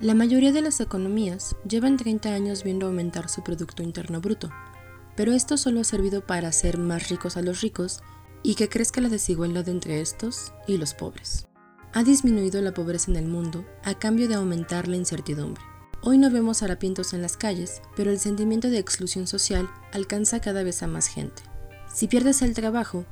La mayoría de las economías llevan 30 años viendo aumentar su Producto Interno Bruto, pero esto solo ha servido para hacer más ricos a los ricos y que crezca la desigualdad entre estos y los pobres. Ha disminuido la pobreza en el mundo a cambio de aumentar la incertidumbre. Hoy no vemos harapientos en las calles, pero el sentimiento de exclusión social alcanza cada vez a más gente. Si pierdes el trabajo,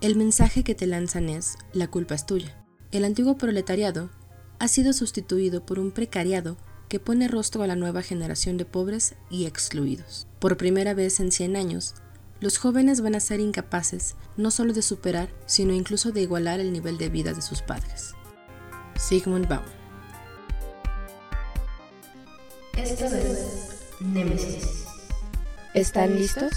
el mensaje que te lanzan es, la culpa es tuya. El antiguo proletariado ha sido sustituido por un precariado que pone rostro a la nueva generación de pobres y excluidos. Por primera vez en 100 años, los jóvenes van a ser incapaces no solo de superar, sino incluso de igualar el nivel de vida de sus padres. Sigmund Baum Esto es Nemesis. ¿Están listos?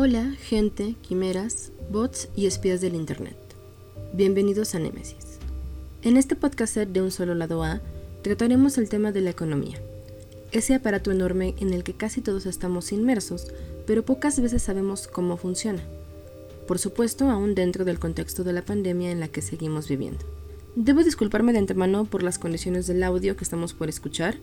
Hola, gente, quimeras, bots y espías del Internet. Bienvenidos a Nemesis. En este podcast de Un Solo Lado A, trataremos el tema de la economía. Ese aparato enorme en el que casi todos estamos inmersos, pero pocas veces sabemos cómo funciona. Por supuesto, aún dentro del contexto de la pandemia en la que seguimos viviendo. Debo disculparme de antemano por las condiciones del audio que estamos por escuchar.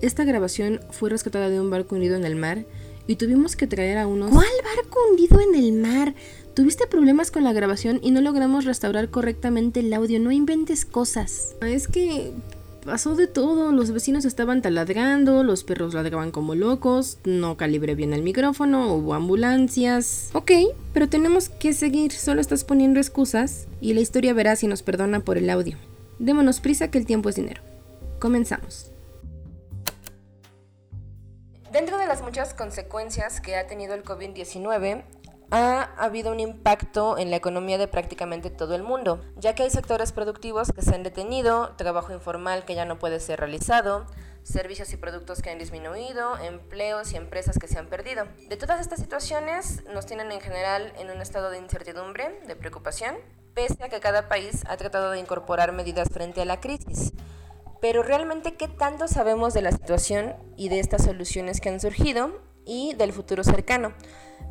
Esta grabación fue rescatada de un barco hundido en el mar y tuvimos que traer a unos... ¿Cuál barco hundido en el mar? Tuviste problemas con la grabación y no logramos restaurar correctamente el audio, no inventes cosas. Es que pasó de todo, los vecinos estaban taladrando, los perros ladraban como locos, no calibré bien el micrófono, hubo ambulancias. Ok, pero tenemos que seguir, solo estás poniendo excusas y la historia verá si nos perdona por el audio. Démonos prisa que el tiempo es dinero. Comenzamos. Las muchas consecuencias que ha tenido el COVID-19, ha habido un impacto en la economía de prácticamente todo el mundo, ya que hay sectores productivos que se han detenido, trabajo informal que ya no puede ser realizado, servicios y productos que han disminuido, empleos y empresas que se han perdido. De todas estas situaciones nos tienen en general en un estado de incertidumbre, de preocupación, pese a que cada país ha tratado de incorporar medidas frente a la crisis. Pero realmente, ¿qué tanto sabemos de la situación y de estas soluciones que han surgido y del futuro cercano?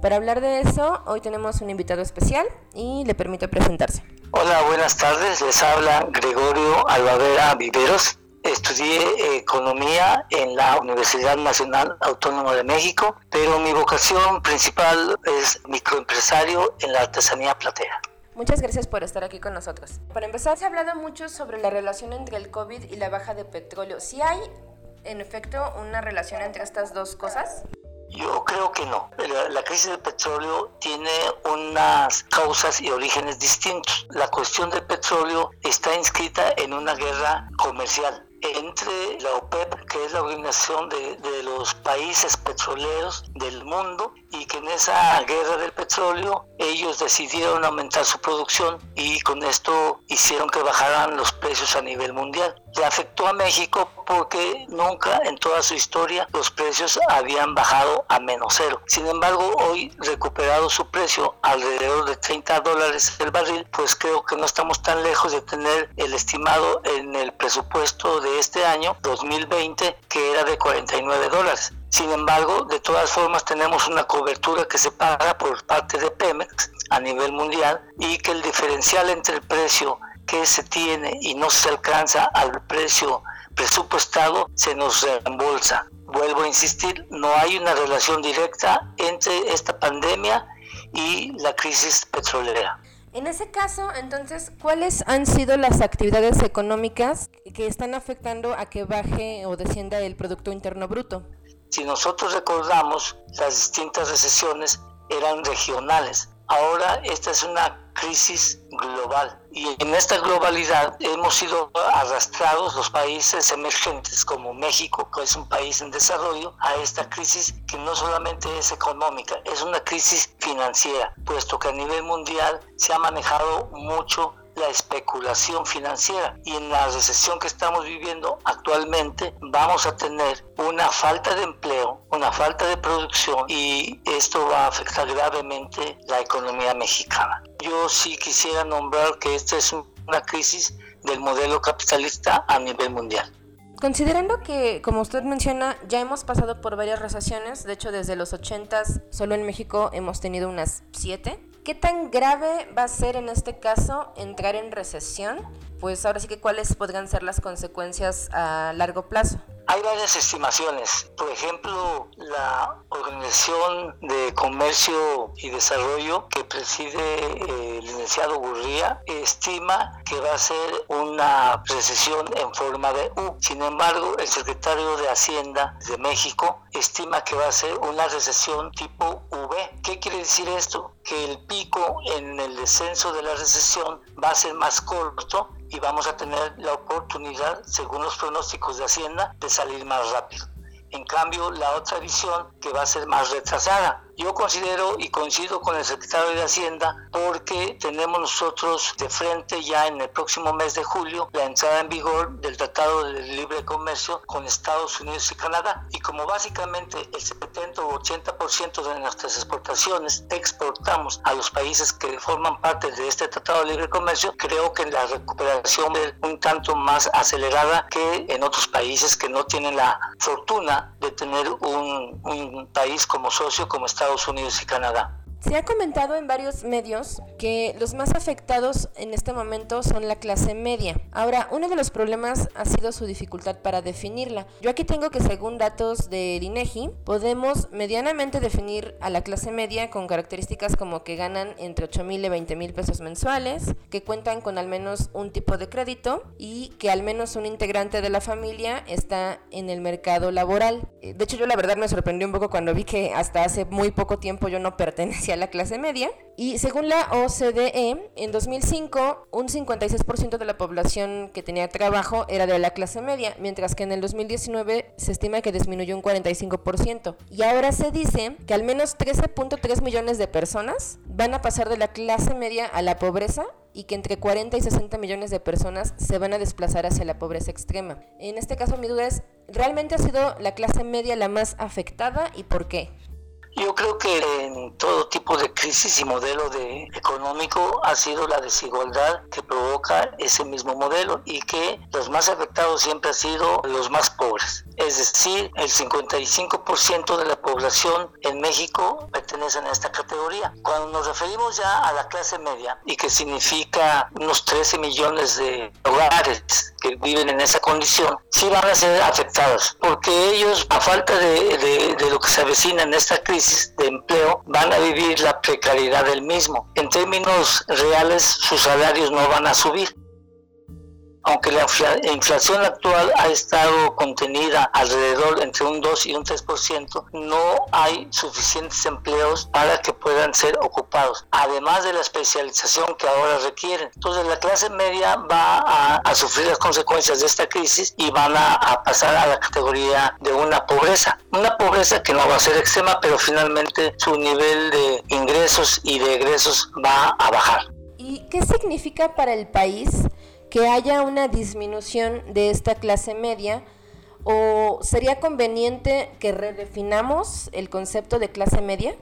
Para hablar de eso, hoy tenemos un invitado especial y le permito presentarse. Hola, buenas tardes. Les habla Gregorio Albavera Viveros. Estudié economía en la Universidad Nacional Autónoma de México, pero mi vocación principal es microempresario en la artesanía platea. Muchas gracias por estar aquí con nosotros. Para empezar, se ha hablado mucho sobre la relación entre el COVID y la baja de petróleo. ¿Sí hay, en efecto, una relación entre estas dos cosas? Yo creo que no. La, crisis del petróleo tiene unas causas y orígenes distintos. La cuestión del petróleo está inscrita en una guerra comercial entre la OPEP, que es la organización de, de, los países petroleros del mundo, y que en esa guerra del petróleo ellos decidieron aumentar su producción y con esto hicieron que bajaran los precios a nivel mundial. Le afectó a México porque nunca en toda su historia los precios habían bajado a menos cero. Sin embargo, hoy recuperado su precio alrededor de 30 dólares el barril, pues creo que no estamos tan lejos de tener el estimado en el presupuesto de este año 2020 que era de 49 dólares. Sin embargo, de todas formas tenemos una cobertura que se paga por parte de Pemex a nivel mundial y que el diferencial entre el precio que se tiene y no se alcanza al precio presupuestado se nos reembolsa. Vuelvo a insistir, no hay una relación directa entre esta pandemia y la crisis petrolera. En ese caso, entonces, ¿cuáles han sido las actividades económicas que están afectando a que baje o descienda el Producto Interno Bruto? Si nosotros recordamos, las distintas recesiones eran regionales. Ahora esta es una crisis global y en esta globalidad hemos sido arrastrados los países emergentes como México, que es un país en desarrollo, a esta crisis que no solamente es económica, es una crisis financiera, puesto que a nivel mundial se ha manejado mucho la especulación financiera. Y en la recesión que estamos viviendo actualmente vamos a tener una falta de empleo, una falta de producción y esto va a afectar gravemente la economía mexicana. Yo sí quisiera nombrar que esta es una crisis del modelo capitalista a nivel mundial. Considerando que, como usted menciona, ya hemos pasado por varias recesiones, de hecho desde los 80 solo en México hemos tenido unas 7, ¿qué tan grave va a ser en este caso entrar en recesión? Pues ahora sí que cuáles podrían ser las consecuencias a largo plazo. Hay varias estimaciones. Por ejemplo, la Organización de Comercio y Desarrollo que preside eh, el licenciado Gurría estima que va a ser una recesión en forma de U. Sin embargo, el secretario de Hacienda de México estima que va a ser una recesión tipo V. ¿Qué quiere decir esto? Que el pico en el descenso de la recesión va a ser más corto y vamos a tener la oportunidad, según los pronósticos de Hacienda, de salir más rápido. En cambio, la otra visión que va a ser más retrasada, yo considero y coincido con el secretario de Hacienda porque tenemos nosotros de frente ya en el próximo mes de julio la entrada en vigor del Tratado de Libre Comercio con Estados Unidos y Canadá. Y como básicamente el 70 o 80% de nuestras exportaciones exportamos a los países que forman parte de este Tratado de Libre Comercio, creo que la recuperación es un tanto más acelerada que en otros países que no tienen la fortuna de tener un, país como socio como Estados Estados Unidos y Canadá. Se ha comentado en varios medios que los más afectados en este momento son la clase media. Ahora, uno de los problemas ha sido su dificultad para definirla. Yo aquí tengo que según datos del INEGI, podemos medianamente definir a la clase media con características como que ganan entre 8 mil y 20 mil pesos mensuales, que cuentan con al menos un tipo de crédito y que al menos un integrante de la familia está en el mercado laboral. Eh, de hecho, yo la verdad me sorprendió un poco cuando vi que hasta hace muy poco tiempo yo no pertenecía la clase media. Y según la OCDE, en 2005 un 56% de la población que tenía trabajo era de la clase media, mientras que en el 2019 se estima que disminuyó un 45%. Y ahora se dice que al menos 13.3 millones de personas van a pasar de la clase media a la pobreza y que entre 40 y 60 millones de personas se van a desplazar hacia la pobreza extrema. En este caso mi duda es, ¿realmente ha sido la clase media la más afectada y por qué? Yo creo que en todo tipo de crisis y modelo de económico ha sido la desigualdad que provoca ese mismo modelo y que los más afectados siempre han sido los más pobres. Es decir, el 55% de la población en México pertenecen a esta categoría. Cuando nos referimos ya a la clase media y que significa unos 13 millones de hogares que viven en esa condición, sí van a ser afectados porque ellos, a falta de, de, de lo que se avecina en esta crisis, de empleo van a vivir la precariedad del mismo. En términos reales, sus salarios no van a subir aunque la inflación actual ha estado contenida alrededor entre un 2 y un 3%, no hay suficientes empleos para que puedan ser ocupados, además de la especialización que ahora requieren. Entonces la clase media va a, sufrir las consecuencias de esta crisis y van a, a pasar a la categoría de una pobreza. Una pobreza que no va a ser extrema, pero finalmente su nivel de ingresos y de egresos va a bajar. ¿Y qué significa para el país? Que haya una disminución de esta clase media o sería conveniente que redefinamos el concepto de clase media?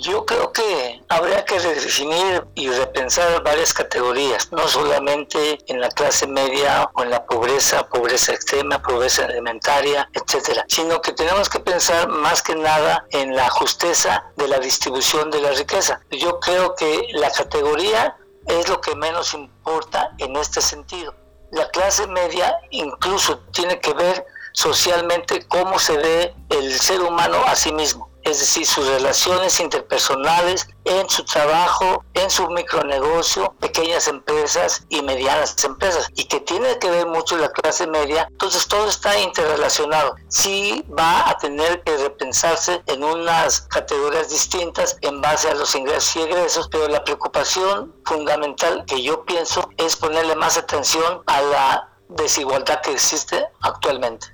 Yo creo que habría que redefinir y repensar varias categorías, no solamente en la clase media o en la pobreza, pobreza extrema, pobreza alimentaria, etcétera, sino que tenemos que pensar más que nada en la justeza de la distribución de la riqueza. Yo creo que la categoría es lo que menos importa en este sentido. La clase media incluso tiene que ver socialmente cómo se ve el ser humano a sí mismo es decir, sus relaciones interpersonales en su trabajo, en su micronegocio, pequeñas empresas y medianas empresas, y que tiene que ver mucho la clase media, entonces todo está interrelacionado. Sí va a tener que repensarse en unas categorías distintas en base a los ingresos y egresos, pero la preocupación fundamental que yo pienso es ponerle más atención a la desigualdad que existe actualmente.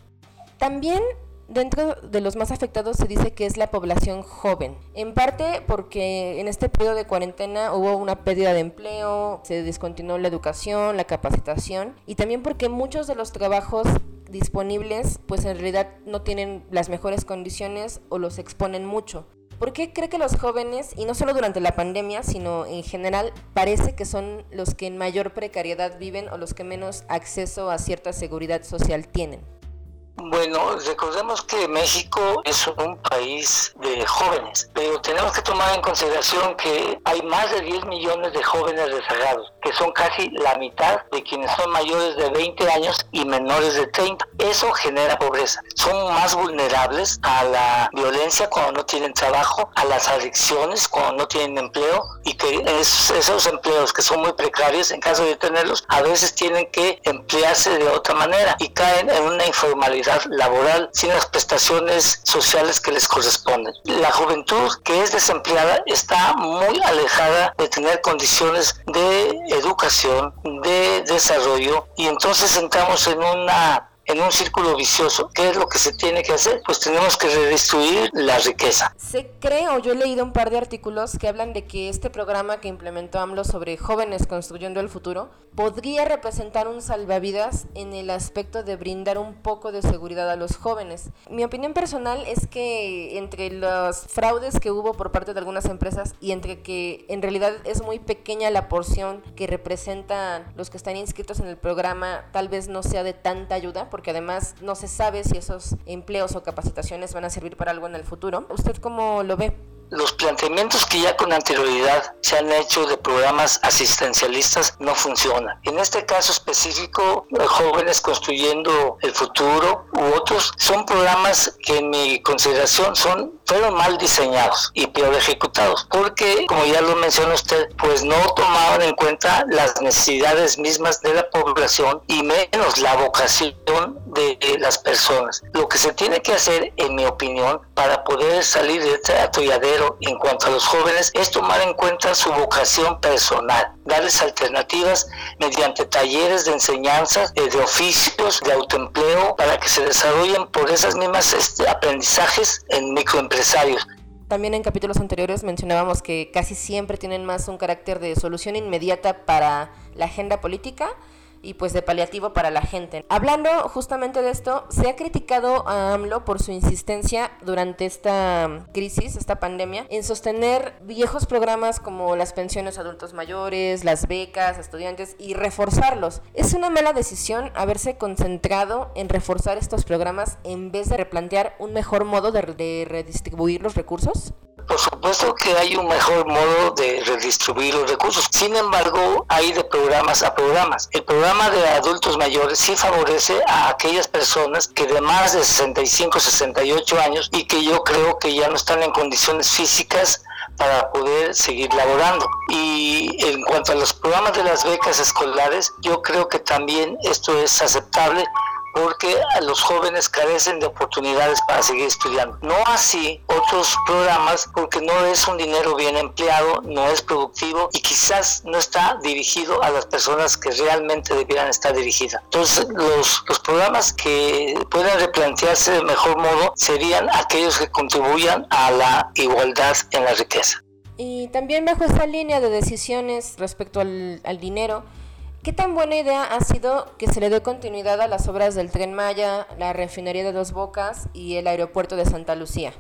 También Dentro de los más afectados se dice que es la población joven, en parte porque en este periodo de cuarentena hubo una pérdida de empleo, se descontinuó la educación, la capacitación y también porque muchos de los trabajos disponibles pues en realidad no tienen las mejores condiciones o los exponen mucho. ¿Por qué cree que los jóvenes, y no solo durante la pandemia, sino en general, parece que son los que en mayor precariedad viven o los que menos acceso a cierta seguridad social tienen? Bueno, recordemos que México es un país de jóvenes, pero tenemos que tomar en consideración que hay más de 10 millones de jóvenes rezagados, que son casi la mitad de quienes son mayores de 20 años y menores de 30. Eso genera pobreza. Son más vulnerables a la violencia cuando no tienen trabajo, a las adicciones cuando no tienen empleo y que esos empleos que son muy precarios, en caso de tenerlos, a veces tienen que emplearse de otra manera y caen en una informalidad laboral sin las prestaciones sociales que les corresponden. La juventud que es desempleada está muy alejada de tener condiciones de educación, de desarrollo y entonces entramos en una en un círculo vicioso. ¿Qué es lo que se tiene que hacer? Pues tenemos que redistribuir la riqueza. Se cree, o yo he leído un par de artículos que hablan de que este programa que implementó AMLO sobre jóvenes construyendo el futuro podría representar un salvavidas en el aspecto de brindar un poco de seguridad a los jóvenes. Mi opinión personal es que entre los fraudes que hubo por parte de algunas empresas y entre que en realidad es muy pequeña la porción que representan los que están inscritos en el programa, tal vez no sea de tanta ayuda, además no se sabe si esos empleos o capacitaciones van a servir para algo en el futuro. ¿Usted cómo lo ve? los planteamientos que ya con anterioridad se han hecho de programas asistencialistas no funcionan. En este caso específico, Jóvenes Construyendo el Futuro u otros son programas que en mi consideración son fueron mal diseñados y peor ejecutados, porque como ya lo mencionó usted, pues no tomaban en cuenta las necesidades mismas de la población y menos la vocación de las personas. Lo que se tiene que hacer, en mi opinión, para poder salir de este atolladero en cuanto a los jóvenes es tomar en cuenta su vocación personal, darles alternativas mediante talleres de enseñanza, eh, de oficios, de autoempleo, para que se desarrollen por esas mismas este, aprendizajes en También en capítulos anteriores mencionábamos que casi siempre tienen más un carácter de solución inmediata para la agenda política y pues de paliativo para la gente. Hablando justamente de esto, se ha criticado a AMLO por su insistencia durante esta crisis, esta pandemia, en sostener viejos programas como las pensiones a adultos mayores, las becas estudiantes y reforzarlos. Es una mala decisión haberse concentrado en reforzar estos programas en vez de replantear un mejor modo de redistribuir los recursos. Por supuesto que hay un mejor modo de redistribuir los recursos. Sin embargo, hay de programas a programas. El programa de adultos mayores sí favorece a aquellas personas que de más de 65, 68 años y que yo creo que ya no están en condiciones físicas para poder seguir laborando. Y en cuanto a los programas de las becas escolares, yo creo que también esto es aceptable porque los jóvenes carecen de oportunidades para seguir estudiando. No así otros programas porque no es un dinero bien empleado, no es productivo y quizás no está dirigido a las personas que realmente debieran estar dirigidas. Entonces los, los programas que puedan replantearse de mejor modo serían aquellos que contribuyan a la igualdad en la riqueza. Y también bajo esta línea de decisiones respecto al, al dinero, ¿Qué tan buena idea ha sido que se le dé continuidad a las obras del Tren Maya, la refinería de Dos Bocas y el aeropuerto de Santa Lucía?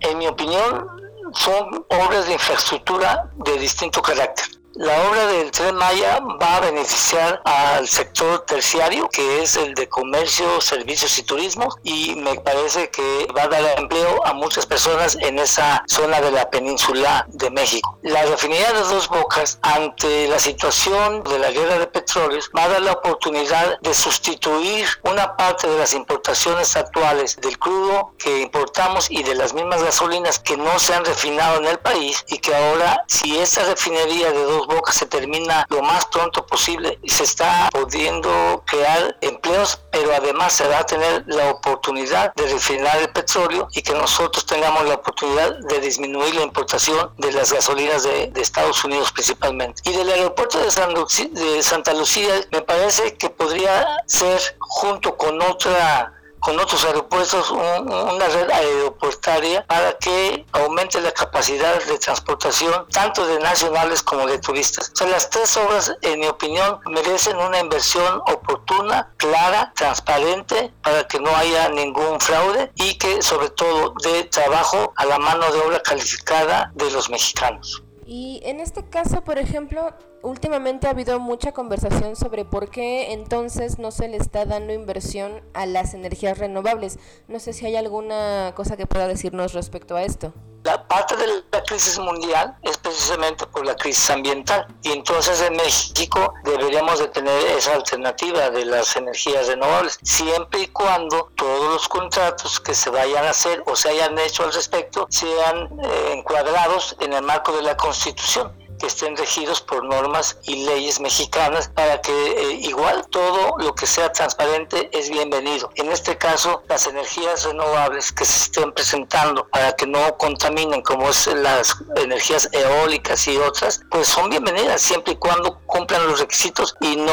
En mi opinión, son obras de infraestructura de distinto carácter. La obra del Tren Maya va a beneficiar al sector terciario, que es el de comercio, servicios y turismo, y me parece que va a dar empleo a muchas personas en esa zona de la península de México. La refinería de Dos Bocas, ante la situación de la guerra de petróleos, va a dar la oportunidad de sustituir una parte de las importaciones actuales del crudo que importamos y de las mismas gasolinas que no se han refinado en el país y que ahora, si esta refinería de Dos Bocas se termina lo más pronto posible y se está pudiendo crear empleos, pero además se va a tener la oportunidad de refinar el petróleo y que nosotros tengamos la oportunidad de disminuir la importación de las gasolinas de, de Estados Unidos principalmente. Y del aeropuerto de, San de Santa Lucía me parece que podría ser junto con otra con otros aeropuertos una red aeroportaria para que aumente la capacidad de transportación tanto de nacionales como de turistas. O sea, las tres obras, en mi opinión, merecen una inversión oportuna, clara, transparente, para que no haya ningún fraude y que sobre todo dé trabajo a la mano de obra calificada de los mexicanos. Y en este caso, por ejemplo, últimamente ha habido mucha conversación sobre por qué entonces no se le está dando inversión a las energías renovables. No sé si hay alguna cosa que pueda decirnos respecto a esto. La parte de la crisis mundial es precisamente por la crisis ambiental y entonces en México deberíamos de tener esa alternativa de las energías renovables siempre y cuando todos los contratos que se vayan a hacer o se hayan hecho al respecto sean eh, encuadrados en el marco de la Constitución estén regidos por normas y leyes mexicanas para que eh, igual todo lo que sea transparente es bienvenido. En este caso, las energías renovables que se estén presentando para que no contaminen como es las energías eólicas y otras, pues son bienvenidas siempre y cuando cumplan los requisitos y no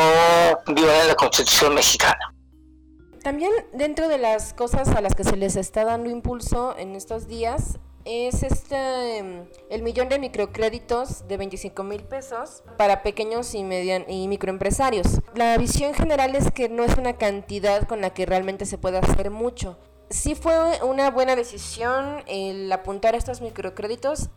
violen la constitución mexicana. También dentro de las cosas a las que se les está dando impulso en estos días es este em, el millón de microcréditos de 25 mil pesos para pequeños y, median, y microempresarios. La visión general es que no es una cantidad con la que realmente se pueda hacer mucho. Sí fue una buena decisión el apuntar estos microcréditos.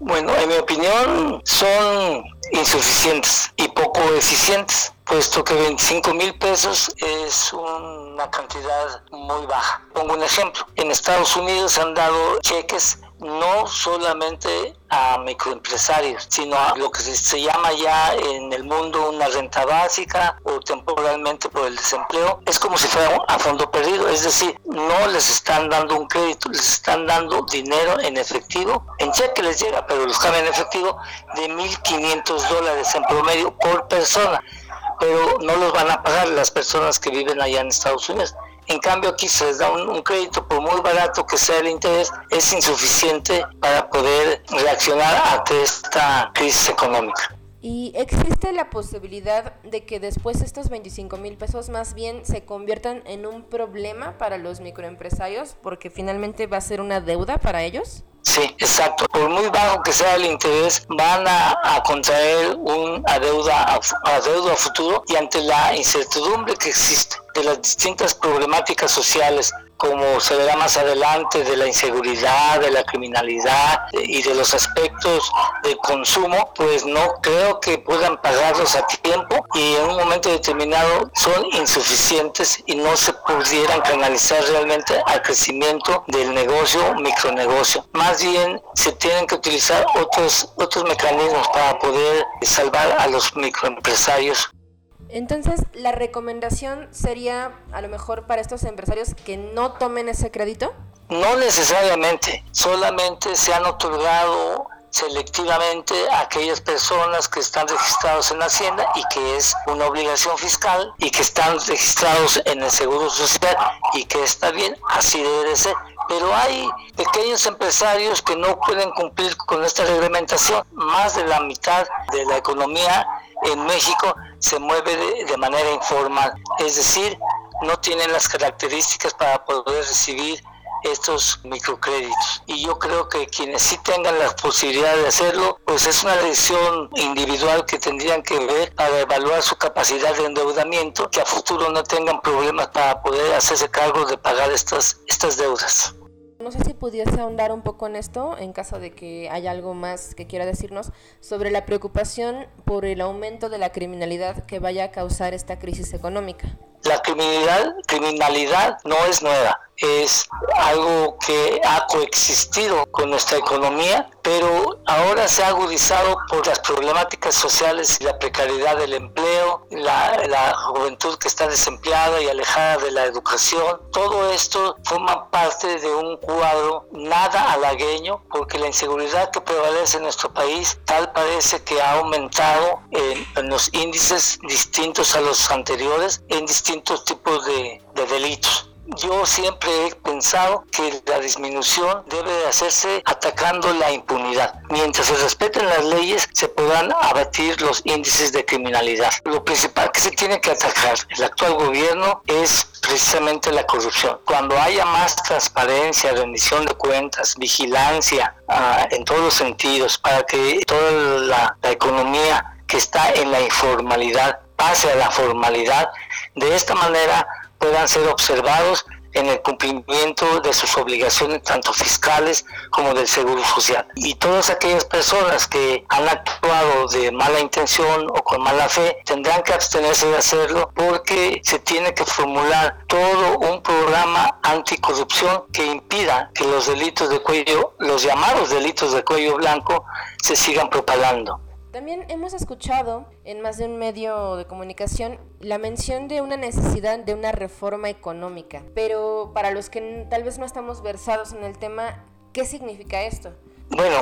Bueno, en mi opinión son insuficientes y poco eficientes puesto que 25 mil pesos es una cantidad muy baja. Pongo un ejemplo. En Estados Unidos han dado cheques no solamente a microempresarios, sino a lo que se llama ya en el mundo una renta básica o temporalmente por el desempleo. Es como si fuera a fondo perdido, es decir, no les están dando un crédito, les están dando dinero en efectivo, en cheque les llega, pero los cambian en efectivo de 1.500 dólares en promedio por persona pero no los van a pagar las personas que viven allá en Estados Unidos. En cambio aquí se les da un, crédito por muy barato que sea el interés, es insuficiente para poder reaccionar ante esta crisis económica. ¿Y existe la posibilidad de que después estos 25 mil pesos más bien se conviertan en un problema para los microempresarios porque finalmente va a ser una deuda para ellos? Sí, exacto. Por muy bajo que sea el interés, van a, contraer un adeuda a, adeudo a futuro y ante la incertidumbre que existe de las distintas problemáticas sociales como se verá más adelante, de la inseguridad, de la criminalidad y de los aspectos de consumo, pues no creo que puedan pagarlos a tiempo y en un momento determinado son insuficientes y no se pudieran canalizar realmente al crecimiento del negocio, micronegocio. Más bien se tienen que utilizar otros, otros mecanismos para poder salvar a los microempresarios entonces, la recomendación sería a lo mejor para estos empresarios que no tomen ese crédito. No necesariamente, solamente se han otorgado selectivamente a aquellas personas que están registrados en Hacienda y que es una obligación fiscal y que están registrados en el Seguro Social y que está bien, así debe de ser. Pero hay pequeños empresarios que no pueden cumplir con esta reglamentación. Más de la mitad de la economía en México se mueve de, manera informal, es decir, no tienen las características para poder recibir estos microcréditos. Y yo creo que quienes sí tengan la posibilidad de hacerlo, pues es una decisión individual que tendrían que ver para evaluar su capacidad de endeudamiento, que a futuro no tengan problemas para poder hacerse cargo de pagar estas, estas deudas. No sé si pudiese ahondar un poco en esto, en caso de que haya algo más que quiera decirnos, sobre la preocupación por el aumento de la criminalidad que vaya a causar esta crisis económica. La criminalidad, criminalidad no es nueva es algo que ha coexistido con nuestra economía, pero ahora se ha agudizado por las problemáticas sociales y la precariedad del empleo, la, juventud que está desempleada y alejada de la educación. Todo esto forma parte de un cuadro nada halagueño porque la inseguridad que prevalece en nuestro país tal parece que ha aumentado en, los índices distintos a los anteriores en tipos de delitos yo siempre he pensado que la disminución debe de hacerse atacando la impunidad. Mientras se respeten las leyes, se podrán abatir los índices de criminalidad. Lo principal que se tiene que atacar el actual gobierno es precisamente la corrupción. Cuando haya más transparencia, rendición de cuentas, vigilancia ah, en todos los sentidos, para que toda la, la economía que está en la informalidad pase a la formalidad, de esta manera puedan ser observados en el cumplimiento de sus obligaciones tanto fiscales como del seguro social. Y todas aquellas personas que han actuado de mala intención o con mala fe tendrán que abstenerse de hacerlo porque se tiene que formular todo un programa anticorrupción que impida que los delitos de cuello, los llamados delitos de cuello blanco, se sigan propagando. También hemos escuchado en más de un medio de comunicación la mención de una necesidad de una reforma económica, pero para los que tal vez no estamos versados en el tema, ¿qué significa esto? Bueno,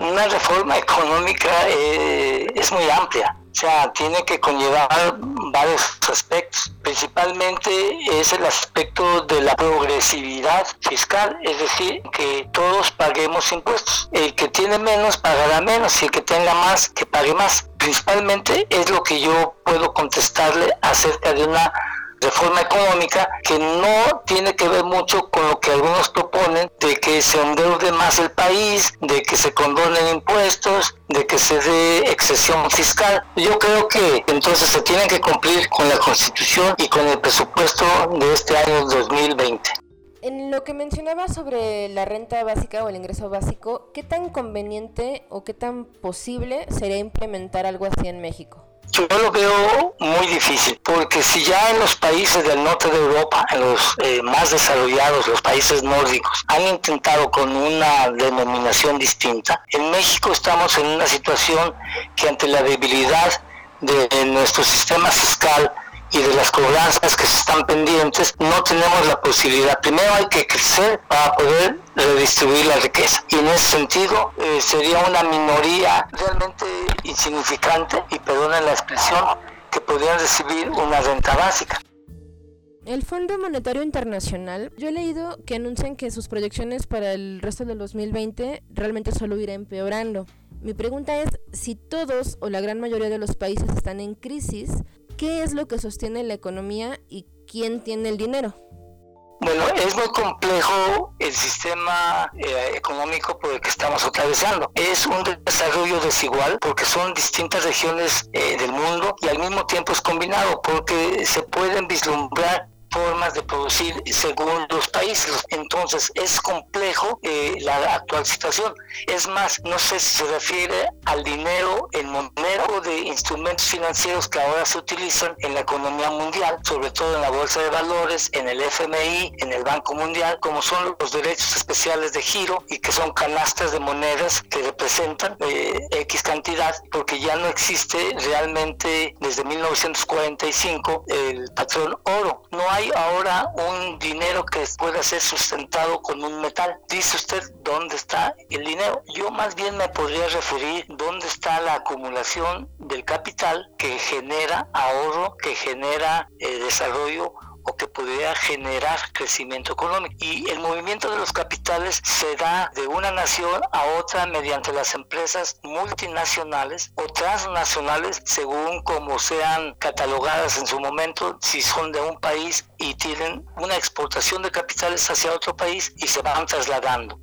una reforma económica eh, es muy amplia, o sea, tiene que conllevar varios aspectos. Principalmente es el aspecto de la progresividad fiscal, es decir, que todos paguemos impuestos. El que tiene menos pagará menos y el que tenga más que pague más. Principalmente es lo que yo puedo contestarle acerca de una reforma económica que no tiene que ver mucho con lo que algunos proponen de que se endeude más el país, de que se condonen impuestos, de que se dé excesión fiscal. Yo creo que entonces se tiene que cumplir con la constitución y con el presupuesto de este año 2020. En lo que mencionaba sobre la renta básica o el ingreso básico, ¿qué tan conveniente o qué tan posible sería implementar algo así en México? Yo lo veo muy difícil, porque si ya en los países del norte de Europa, en los eh, más desarrollados, los países nórdicos, han intentado con una denominación distinta, en México estamos en una situación que ante la debilidad de nuestro sistema fiscal, y de las cobranzas que se están pendientes, no tenemos la posibilidad. Primero hay que crecer para poder redistribuir la riqueza. Y en ese sentido eh, sería una minoría realmente insignificante, y perdonen la expresión, que podrían recibir una renta básica. El Fondo Monetario Internacional, yo he leído que anuncian que sus proyecciones para el resto del 2020 realmente solo irá empeorando. Mi pregunta es si todos o la gran mayoría de los países están en crisis, ¿Qué es lo que sostiene la economía y quién tiene el dinero? Bueno, es muy complejo el sistema eh, económico por el que estamos atravesando. Es un desarrollo desigual porque son distintas regiones eh, del mundo y al mismo tiempo es combinado porque se pueden vislumbrar formas de producir según los países. Entonces es complejo eh, la actual situación. Es más, no sé si se refiere al dinero en moneda de instrumentos financieros que ahora se utilizan en la economía mundial, sobre todo en la bolsa de valores, en el FMI, en el Banco Mundial, como son los derechos especiales de giro y que son canastas de monedas que representan eh, X cantidad, porque ya no existe realmente desde 1945 el patrón oro. No hay ahora un dinero que pueda ser sustentado con un metal. Dice usted, ¿dónde está el dinero? Yo más bien me podría referir dónde está la acumulación del capital que genera ahorro, que genera eh, desarrollo o que podría generar crecimiento económico. Y el movimiento de los capitales se da de una nación a otra mediante las empresas multinacionales o transnacionales según como sean catalogadas en su momento, si son de un país y tienen una exportación de capitales hacia otro país y se van trasladando.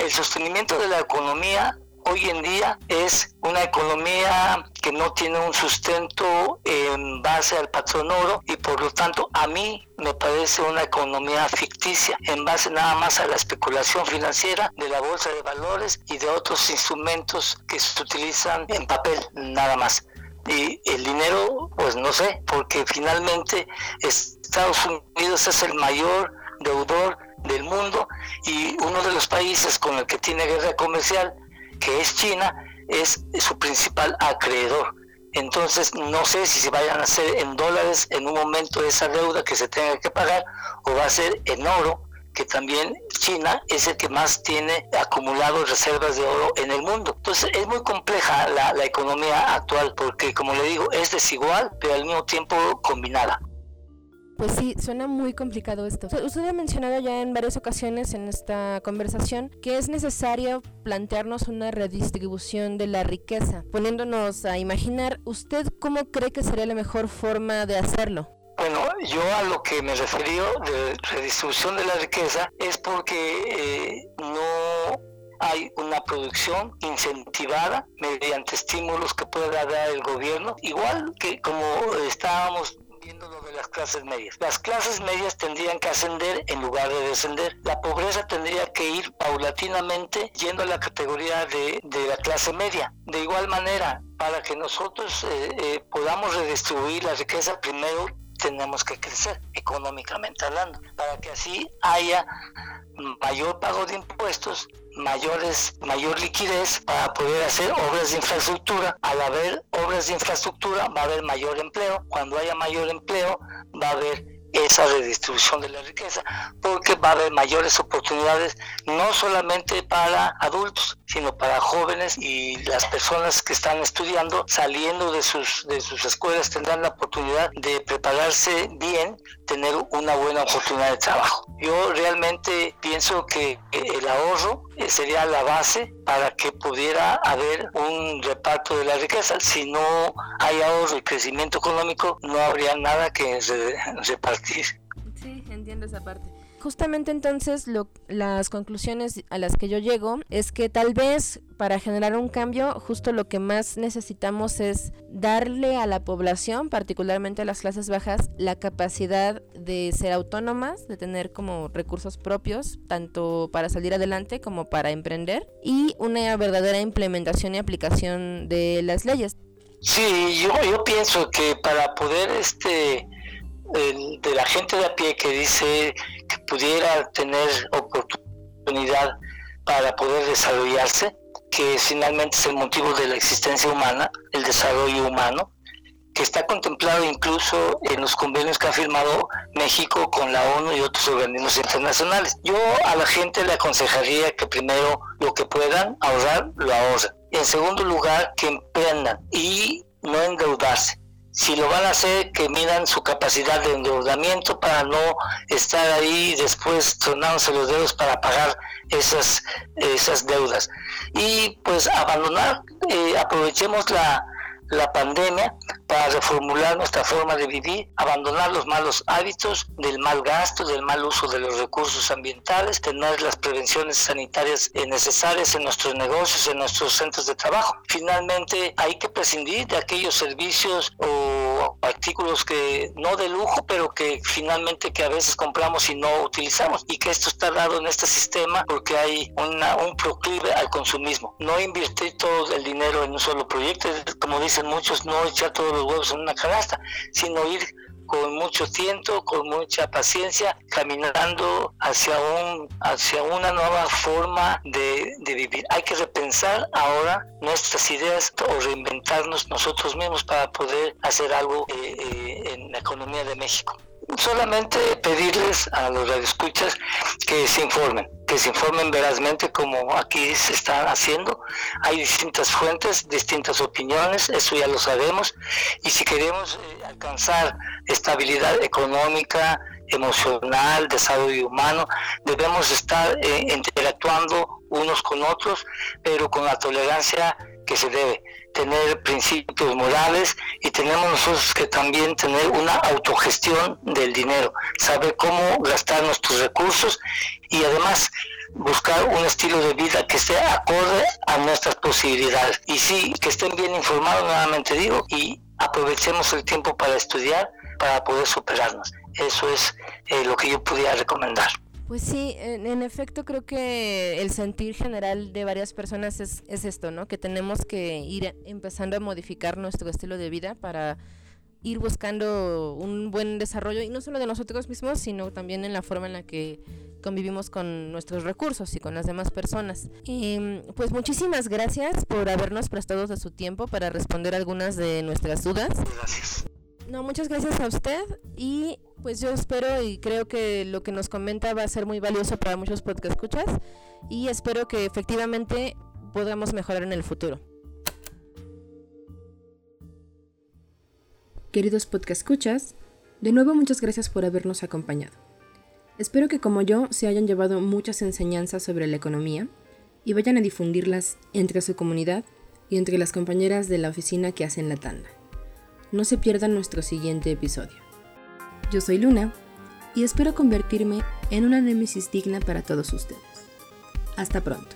el sostenimiento de la economía hoy en día es una economía que no tiene un sustento en base al patrón oro y por lo tanto a mí me parece una economía ficticia en base nada más a la especulación financiera de la bolsa de valores y de otros instrumentos que se utilizan en papel nada más. Y el dinero, pues no sé, porque finalmente Estados Unidos es el mayor deudor del mundo y uno de los países con el que tiene guerra comercial que es China, es su principal acreedor. Entonces, no sé si se vayan a hacer en dólares en un momento esa deuda que se tenga que pagar o va a ser en oro, que también China es el que más tiene acumulado reservas de oro en el mundo. Entonces, es muy compleja la economía actual porque, como le digo, es desigual, pero al mismo tiempo combinada. Pues sí, suena muy complicado esto. Usted ha mencionado ya en varias ocasiones en esta conversación que es necesario plantearnos una redistribución de la riqueza. Poniéndonos a imaginar, ¿usted cómo cree que sería la mejor forma de hacerlo? Bueno, yo a lo que me referí de redistribución de la riqueza es porque eh, no hay una producción incentivada mediante estímulos que pueda dar el gobierno, igual que como estábamos viendo lo de las clases medias. Las clases medias tendrían que ascender en lugar de descender. La pobreza tendría que ir paulatinamente yendo a la categoría de, de la clase media. De igual manera, para que nosotros eh, eh, podamos redistribuir la riqueza, primero tenemos que crecer económicamente hablando, para que así haya mayor pago de impuestos, mayores, mayor liquidez para poder hacer obras de infraestructura. Al haber obras de infraestructura va a haber mayor empleo. Cuando haya mayor empleo va a haber esa redistribución de la riqueza, porque va a haber mayores oportunidades no solamente para adultos, sino para jóvenes y las personas que están estudiando saliendo de sus de sus escuelas tendrán la oportunidad de prepararse bien, tener una buena oportunidad de trabajo. Yo realmente pienso que el ahorro eh, sería la base para que pudiera haber un reparto de la riqueza. Si no hay ahorro y crecimiento económico, no habría nada que repartir. Sí, entiendo esa parte. Justamente entonces lo, las conclusiones a las que yo llego es que tal vez para generar un cambio justo lo que más necesitamos es darle a la población, particularmente a las clases bajas, la capacidad de ser autónomas, de tener como recursos propios, tanto para salir adelante como para emprender, y una verdadera implementación y aplicación de las leyes. Sí, yo, yo pienso que para poder este de la gente de a pie que dice pudiera tener oportunidad para poder desarrollarse, que finalmente es el motivo de la existencia humana, el desarrollo humano, que está contemplado incluso en los convenios que ha firmado México con la ONU y otros organismos internacionales. Yo a la gente le aconsejaría que primero lo que puedan ahorrar, lo ahorren. En segundo lugar, que emprendan y no endeudarse si lo van a hacer, que midan su capacidad de endeudamiento para no estar ahí después tronándose los dedos para pagar esas, esas deudas. Y pues abandonar, eh, aprovechemos la, la pandemia para reformular nuestra forma de vivir, abandonar los malos hábitos del mal gasto, del mal uso de los recursos ambientales, tener las prevenciones sanitarias necesarias en nuestros negocios, en nuestros centros de trabajo. Finalmente, hay que prescindir de aquellos servicios o artículos que no de lujo, pero que finalmente que a veces compramos y no utilizamos y que esto está dado en este sistema porque hay una, un proclive al consumismo. No invertir todo el dinero en un solo proyecto, como dicen muchos, no echar todos los huevos en una canasta, sino ir con mucho tiempo, con mucha paciencia, caminando hacia, un, hacia una nueva forma de, vivir. Hay que repensar ahora nuestras ideas o reinventarnos nosotros mismos para poder hacer algo eh, eh, en la economía de México solamente pedirles a los radioescuchas que se informen, que se informen verazmente como aquí se está haciendo. Hay distintas fuentes, distintas opiniones, eso ya lo sabemos. Y si queremos eh, alcanzar estabilidad económica, emocional, desarrollo humano, debemos estar eh, interactuando unos con otros, pero con la tolerancia que se debe tener principios morales y tenemos nosotros que también tener una autogestión del dinero, saber cómo gastar nuestros recursos y además buscar un estilo de vida que esté acorde a nuestras posibilidades. Y sí, que estén bien informados, nuevamente digo, y aprovechemos el tiempo para estudiar para poder superarnos. Eso es eh, lo que yo pudiera recomendar. Pues sí, en, efecto creo que el sentir general de varias personas es, es esto, ¿no? Que tenemos que ir empezando a modificar nuestro estilo de vida para ir buscando un buen desarrollo y no solo de nosotros mismos, sino también en la forma en la que convivimos con nuestros recursos y con las demás personas. Y pues muchísimas gracias por habernos prestado de su tiempo para responder algunas de nuestras dudas. Gracias. No, muchas gracias a usted y pues yo espero y creo que lo que nos comenta va a ser muy valioso para muchos podcast escuchas y espero que efectivamente podamos mejorar en el futuro. Queridos podcast escuchas, De nuevo muchas gracias por habernos acompañado. Espero que como yo se hayan llevado muchas enseñanzas sobre la economía y vayan a difundirlas entre su comunidad y entre las compañeras de la oficina que hacen la tanda. No se pierdan nuestro siguiente episodio. Yo soy Luna y espero convertirme en una némesis digna para todos ustedes. Hasta pronto.